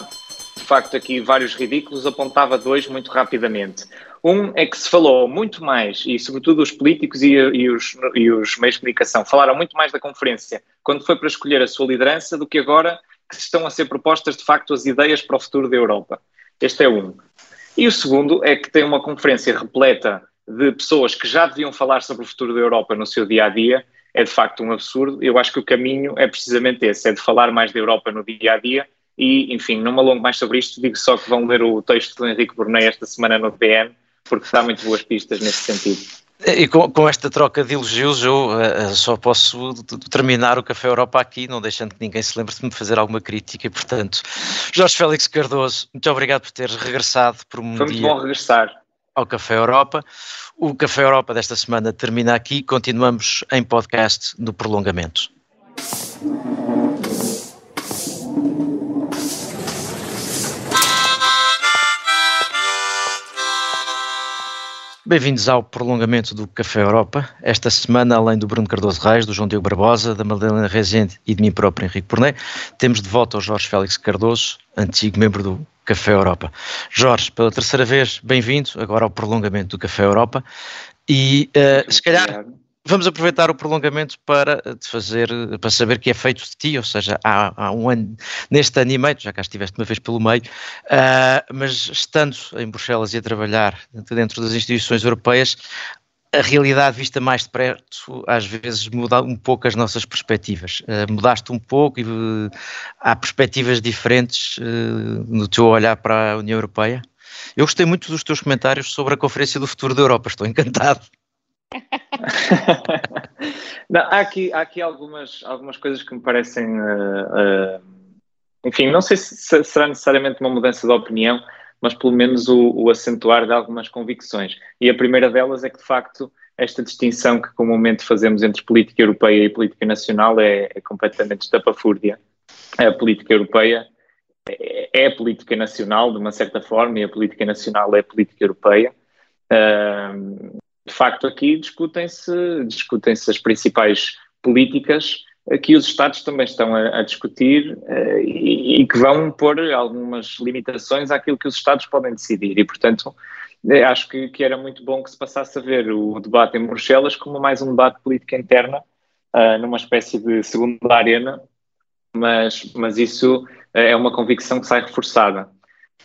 de facto, aqui vários ridículos. Apontava dois muito rapidamente. Um é que se falou muito mais, e sobretudo os políticos e, e, os, e os meios de comunicação falaram muito mais da conferência quando foi para escolher a sua liderança do que agora que estão a ser propostas, de facto, as ideias para o futuro da Europa. Este é um. E o segundo é que tem uma conferência repleta de pessoas que já deviam falar sobre o futuro da Europa no seu dia a dia é de facto um absurdo. Eu acho que o caminho é precisamente esse: é de falar mais da Europa no dia a dia. E, enfim, não me alongo mais sobre isto, digo só que vão ler o texto do Henrique Bornei esta semana no PN, porque dá muito boas pistas nesse sentido. E com, com, esta troca de elogios, eu uh, só posso terminar o Café Europa aqui, não deixando que ninguém se lembre de me fazer alguma crítica. E, portanto, Jorge Félix Cardoso, muito obrigado por teres regressado por um Foi dia muito bom regressar. Ao Café Europa. O Café Europa desta semana termina aqui. Continuamos em podcast no prolongamento. Bem-vindos ao prolongamento do Café Europa. Esta semana, além do Bruno Cardoso Reis, do João Diogo Barbosa, da Madalena Rezende e de mim próprio, Henrique Porné, temos de volta o Jorge Félix Cardoso, antigo membro do Café Europa. Jorge, pela terceira vez, bem-vindo agora ao prolongamento do Café Europa. E uh, se calhar Vamos aproveitar o prolongamento para te fazer, para saber que é feito de ti, ou seja, há, há um ano, neste ano e meio, já cá estiveste uma vez pelo meio, uh, mas estando em Bruxelas e a trabalhar dentro das instituições europeias, a realidade vista mais de perto às vezes muda um pouco as nossas perspectivas. Uh, mudaste um pouco e uh, há perspectivas diferentes no teu olhar para a União Europeia. Eu gostei muito dos teus comentários sobre a Conferência do Futuro da Europa, estou encantado. não, há aqui, há aqui algumas, algumas coisas que me parecem. Uh, uh, enfim, não sei se será necessariamente uma mudança de opinião, mas pelo menos o, o, acentuar de algumas convicções. E a primeira delas é que, de facto, esta distinção que comumente fazemos entre política europeia e política nacional é, é completamente estapafúrdia. A política europeia é, é a política nacional, de uma certa forma, e a política nacional é a política europeia. De facto, aqui discutem-se discutem as principais políticas que os Estados também estão a, a discutir uh, e, e, que vão pôr algumas limitações àquilo que os Estados podem decidir. E, portanto, eh, acho que, que, era muito bom que se passasse a ver o debate em Bruxelas como mais um debate de política interna, uh, numa espécie de segunda arena, mas, mas isso é uma convicção que sai reforçada.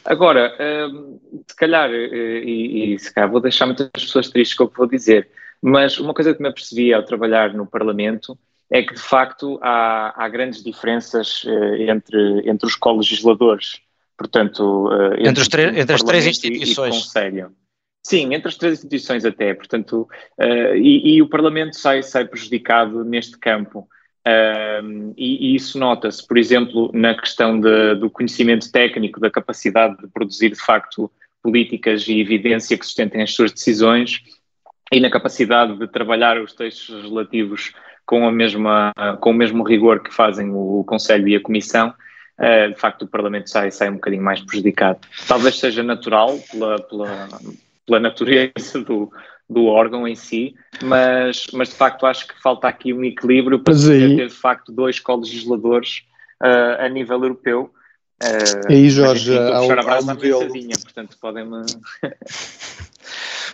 Agora, hum, se calhar, eh, e, e se calhar vou deixar muitas pessoas tristes com o que vou dizer, mas uma coisa que me apercebi ao trabalhar no Parlamento é que, de facto, há, há grandes diferenças eh, entre, entre os co-legisladores. Portanto, eh, entre, entre, entre as três instituições. E, e Conselho. Sim, entre as três instituições até, portanto, uh, e, e, o Parlamento sai, sai prejudicado neste campo. Um, e, e, isso nota-se, por exemplo, na questão de, do conhecimento técnico, da capacidade de produzir de facto políticas e evidência que sustentem as suas decisões e na capacidade de trabalhar os textos relativos com, a mesma, com o mesmo rigor que fazem o, o Conselho e a Comissão. Uh, de facto, o Parlamento sai, sai um bocadinho mais prejudicado. Talvez seja natural pela, pela, pela natureza do, do órgão em si, mas, mas de facto acho que falta aqui um equilíbrio para aí... ter de facto dois co-legisladores uh, a nível europeu. Uh, aí, Jorge, enfim, há, um, há um modelo. Portanto, podem-me.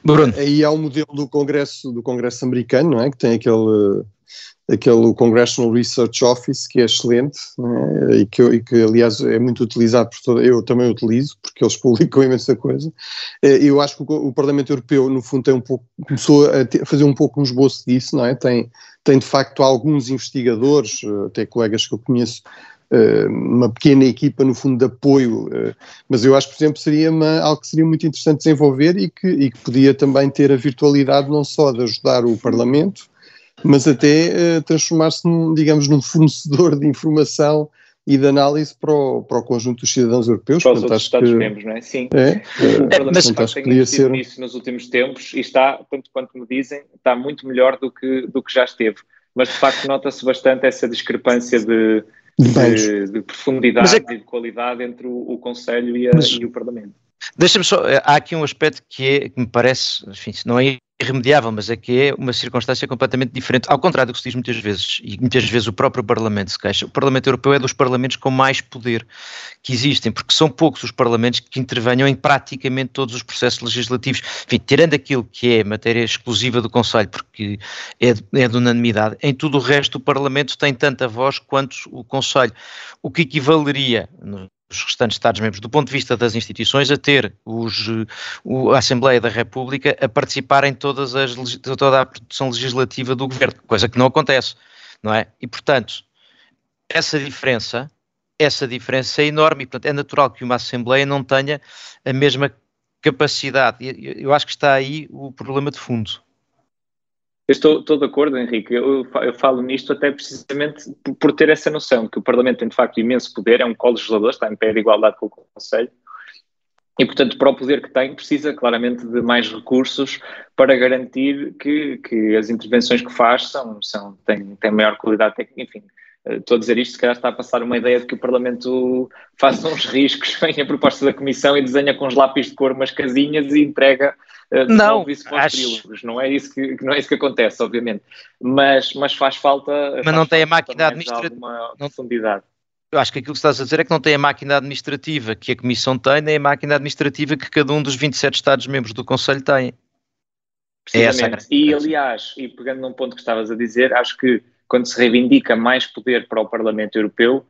Bruno. Aí há o um modelo do Congresso, do Congresso americano, não é? Que tem aquele aquele Congressional Research Office, que é excelente né, e, que, e, que, aliás, é muito utilizado por toda, eu também utilizo, porque eles publicam imensa coisa. Eh, eu acho que o, Parlamento Europeu, no fundo, tem um pouco, começou a ter, fazer um pouco um esboço disso, não é? Tem, tem, de facto, alguns investigadores, eh, até colegas que eu conheço, eh, uma pequena equipa, no fundo, de apoio, mas eu acho, por exemplo, seria uma, algo que seria muito interessante desenvolver e que, e que podia também ter a virtualidade não só de ajudar o Parlamento, mas até uh, transformar-se, num, digamos, num fornecedor de informação e de análise para o, para o conjunto dos cidadãos europeus. Para os outros Estados-membros, não é? Sim. É, é mas portanto, tem investido ser... nisso nos últimos tempos e está, tanto quanto me dizem, está muito melhor do que, do que já esteve. Mas, de facto, nota-se bastante essa discrepância de, de, de profundidade é... e de qualidade entre o, o Conselho e, a, mas... e o Parlamento. Deixa-me só, eh, há aqui um aspecto que, é, que me parece, enfim, não é irremediável, mas é que é uma circunstância completamente diferente, ao contrário do que se diz muitas vezes, e muitas vezes o próprio Parlamento se queixa, o Parlamento Europeu é dos parlamentos com mais poder que existem, porque são poucos os parlamentos que intervenham em praticamente todos os processos legislativos, enfim, tirando aquilo que é matéria exclusiva do Conselho, porque é de, é de unanimidade, em tudo o resto o Parlamento tem tanta voz quanto o Conselho, o que equivaleria, os restantes Estados-membros, do ponto de vista das instituições, a ter os, o, a Assembleia da República a participar em todas as, toda a produção legislativa do governo, coisa que não acontece, não é? E, portanto, essa diferença, essa diferença é enorme e, portanto, é natural que uma Assembleia não tenha a mesma capacidade. Eu acho que está aí o problema de fundo. Eu estou, estou de acordo, Henrique. Eu, eu, falo nisto até precisamente por ter essa noção que o Parlamento tem de facto imenso poder, é um co-legislador, está em pé de igualdade com o Conselho, e, portanto, para o poder que tem, precisa claramente de mais recursos para garantir que, que as intervenções que faz são, são, têm, têm maior qualidade técnica, enfim. Eh, estou a dizer isto, se calhar está a passar uma ideia de que o Parlamento faz uns riscos, vem a proposta da Comissão e desenha com os lápis de cor umas casinhas e entrega não, isso para os acho... Não é, isso que, não é isso que acontece, obviamente. Mas, mas faz falta. Mas faz não tem a máquina administrativa. Profundidade. Eu acho que aquilo que estás a dizer é que não tem a máquina administrativa que a Comissão tem, nem a máquina administrativa que cada um dos 27 Estados-membros do Conselho tem. É essa e, aliás, e pegando num ponto que estavas a dizer, acho que quando se reivindica mais poder para o Parlamento Europeu,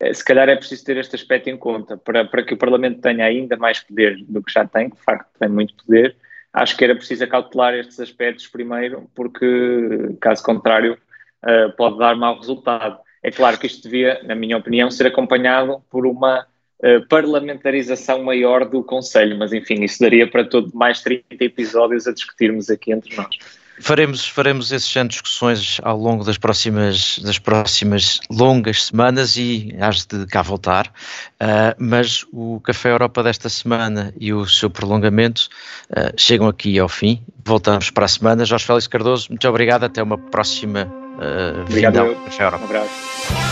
eh, se calhar é preciso ter este aspecto em conta, para, para que o Parlamento tenha ainda mais poder do que já tem, de facto tem muito poder, acho que era preciso acautelar estes aspectos primeiro, porque, caso contrário, uh, pode dar mau resultado. É claro que isto devia, na minha opinião, ser acompanhado por uma uh, parlamentarização maior do Conselho, mas enfim, isso daria para todo mais 30 episódios a discutirmos aqui entre nós. Faremos, faremos essas discussões ao longo das próximas, das próximas longas semanas e has de cá voltar. Uh, mas o Café Europa desta semana e o seu prolongamento uh, chegam aqui ao fim. Voltamos para a semana. Jorge Félix Cardoso, muito obrigado. Até uma próxima uh, Obrigado. Um abraço.